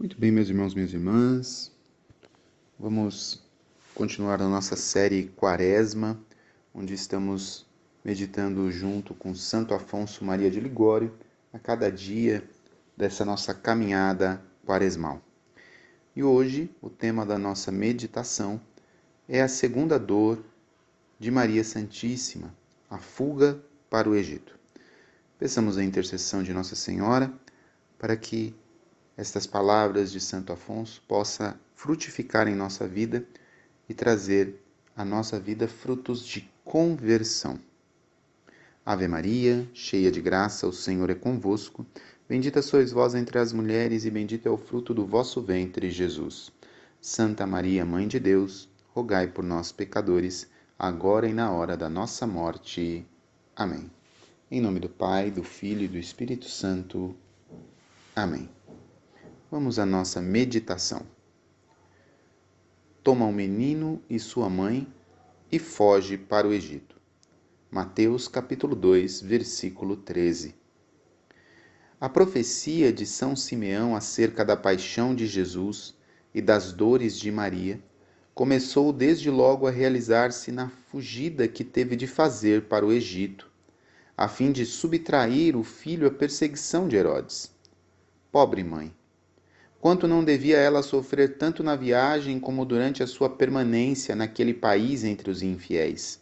Muito bem, meus irmãos, minhas irmãs. Vamos continuar a nossa série Quaresma, onde estamos meditando junto com Santo Afonso Maria de Ligório a cada dia dessa nossa caminhada quaresmal. E hoje o tema da nossa meditação é a segunda dor de Maria Santíssima, a fuga para o Egito. Peçamos a intercessão de Nossa Senhora para que estas palavras de Santo Afonso possa frutificar em nossa vida e trazer à nossa vida frutos de conversão. Ave Maria, cheia de graça, o Senhor é convosco. Bendita sois vós entre as mulheres, e bendito é o fruto do vosso ventre, Jesus. Santa Maria, Mãe de Deus, rogai por nós, pecadores, agora e na hora da nossa morte. Amém. Em nome do Pai, do Filho e do Espírito Santo. Amém. Vamos à nossa meditação. Toma o menino e sua mãe e foge para o Egito. Mateus capítulo 2, versículo 13. A profecia de São Simeão acerca da paixão de Jesus e das dores de Maria começou desde logo a realizar-se na fugida que teve de fazer para o Egito, a fim de subtrair o filho à perseguição de Herodes. Pobre mãe! Quanto não devia ela sofrer tanto na viagem como durante a sua permanência naquele país entre os infiéis.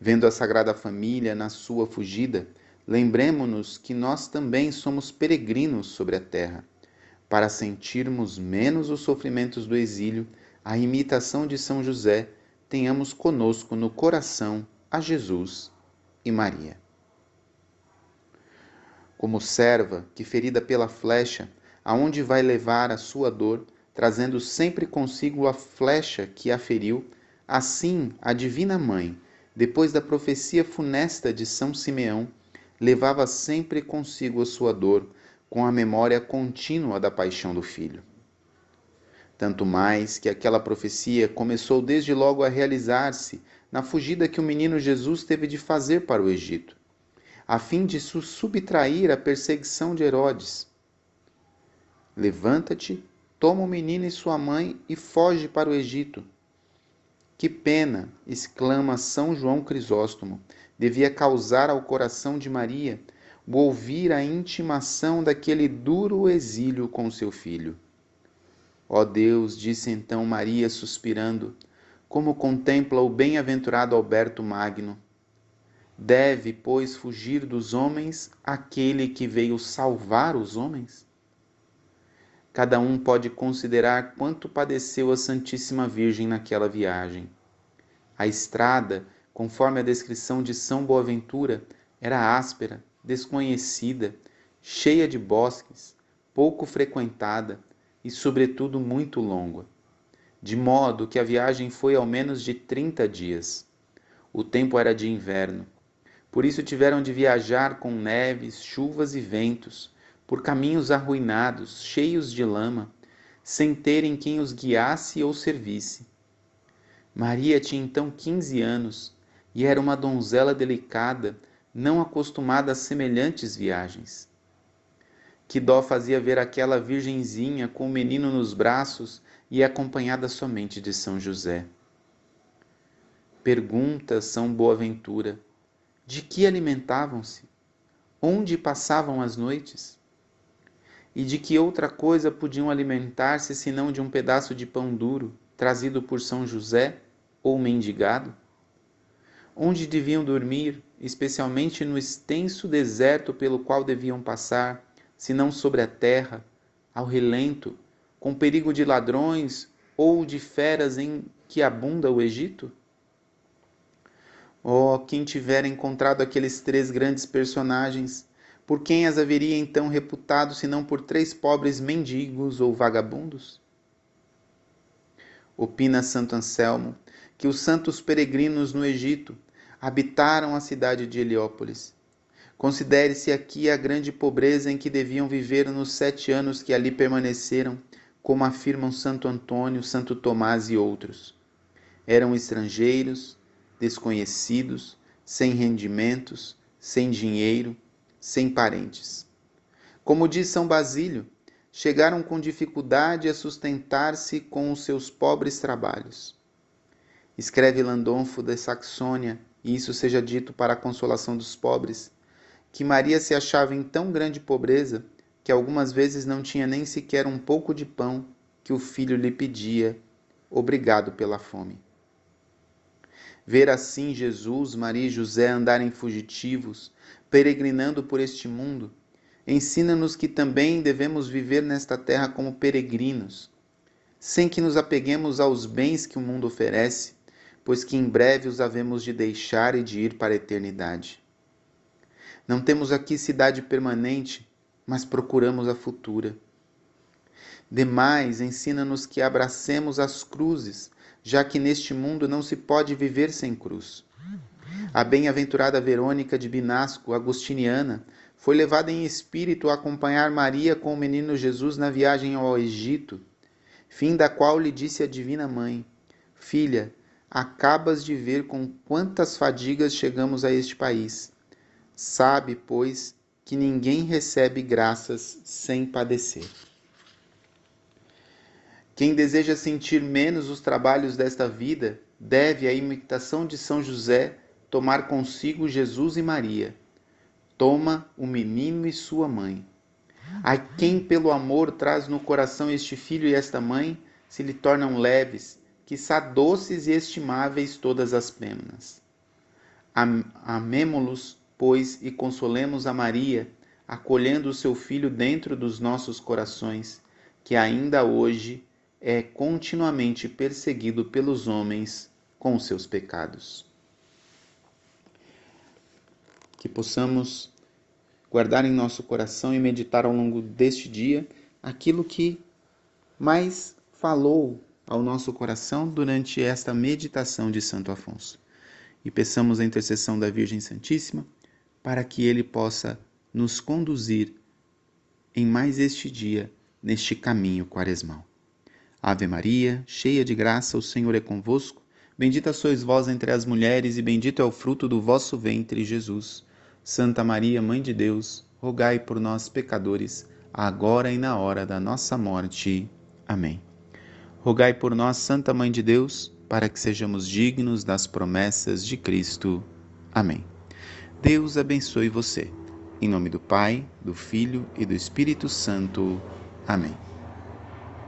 Vendo a Sagrada Família na sua fugida, lembremos-nos que nós também somos peregrinos sobre a terra. Para sentirmos menos os sofrimentos do exílio, a imitação de São José, tenhamos conosco no coração a Jesus e Maria. Como serva que, ferida pela flecha, aonde vai levar a sua dor, trazendo sempre consigo a flecha que a feriu, assim a Divina Mãe, depois da profecia funesta de São Simeão, levava sempre consigo a sua dor, com a memória contínua da paixão do filho. Tanto mais que aquela profecia começou desde logo a realizar-se na fugida que o menino Jesus teve de fazer para o Egito, a fim de subtrair a perseguição de Herodes Levanta-te, toma o menino e sua mãe e foge para o Egito. Que pena, exclama São João Crisóstomo, devia causar ao coração de Maria o ouvir a intimação daquele duro exílio com seu filho. Ó Deus, disse então Maria, suspirando, como contempla o bem-aventurado Alberto Magno. Deve, pois, fugir dos homens aquele que veio salvar os homens? Cada um pode considerar quanto padeceu a Santíssima Virgem naquela viagem. A estrada, conforme a descrição de São Boaventura, era áspera, desconhecida, cheia de bosques, pouco frequentada e, sobretudo, muito longa, de modo que a viagem foi ao menos de trinta dias. O tempo era de inverno, por isso tiveram de viajar com neves, chuvas e ventos por caminhos arruinados, cheios de lama, sem terem quem os guiasse ou servisse. Maria tinha então quinze anos e era uma donzela delicada, não acostumada a semelhantes viagens. Que dó fazia ver aquela virgenzinha com o menino nos braços e acompanhada somente de São José. Pergunta São Boaventura: de que alimentavam-se? Onde passavam as noites? E de que outra coisa podiam alimentar-se senão de um pedaço de pão duro trazido por São José ou mendigado? Onde deviam dormir, especialmente no extenso deserto pelo qual deviam passar, senão sobre a terra, ao relento, com perigo de ladrões ou de feras em que abunda o Egito? Oh, quem tiver encontrado aqueles três grandes personagens, por quem as haveria então reputado senão por três pobres mendigos ou vagabundos? Opina Santo Anselmo que os santos peregrinos no Egito habitaram a cidade de Heliópolis. Considere-se aqui a grande pobreza em que deviam viver nos sete anos que ali permaneceram, como afirmam Santo Antônio, Santo Tomás e outros. Eram estrangeiros, desconhecidos, sem rendimentos, sem dinheiro, sem parentes. Como diz São Basílio, chegaram com dificuldade a sustentar-se com os seus pobres trabalhos. Escreve Landolfo de Saxônia, e isso seja dito para a consolação dos pobres, que Maria se achava em tão grande pobreza que algumas vezes não tinha nem sequer um pouco de pão que o filho lhe pedia, obrigado pela fome. Ver assim Jesus, Maria e José andarem fugitivos, peregrinando por este mundo, ensina-nos que também devemos viver nesta terra como peregrinos, sem que nos apeguemos aos bens que o mundo oferece, pois que em breve os havemos de deixar e de ir para a eternidade. Não temos aqui cidade permanente, mas procuramos a futura. Demais, ensina-nos que abracemos as cruzes, já que neste mundo não se pode viver sem cruz. A bem-aventurada Verônica de Binasco, agostiniana, foi levada em espírito a acompanhar Maria com o menino Jesus na viagem ao Egito, fim da qual lhe disse a Divina Mãe: Filha, acabas de ver com quantas fadigas chegamos a este país. Sabe, pois, que ninguém recebe graças sem padecer. Quem deseja sentir menos os trabalhos desta vida, deve, à imitação de São José, tomar consigo Jesus e Maria. Toma o menino e sua mãe. A quem pelo amor traz no coração este filho e esta mãe, se lhe tornam leves, quiçá doces e estimáveis todas as penas. Amemo-los pois, e consolemos a Maria, acolhendo o seu filho dentro dos nossos corações, que ainda hoje é continuamente perseguido pelos homens com seus pecados. Que possamos guardar em nosso coração e meditar ao longo deste dia aquilo que mais falou ao nosso coração durante esta meditação de Santo Afonso. E peçamos a intercessão da Virgem Santíssima para que Ele possa nos conduzir em mais este dia, neste caminho quaresmal. Ave Maria, cheia de graça, o Senhor é convosco. Bendita sois vós entre as mulheres, e bendito é o fruto do vosso ventre, Jesus. Santa Maria, Mãe de Deus, rogai por nós, pecadores, agora e na hora da nossa morte. Amém. Rogai por nós, Santa Mãe de Deus, para que sejamos dignos das promessas de Cristo. Amém. Deus abençoe você. Em nome do Pai, do Filho e do Espírito Santo. Amém.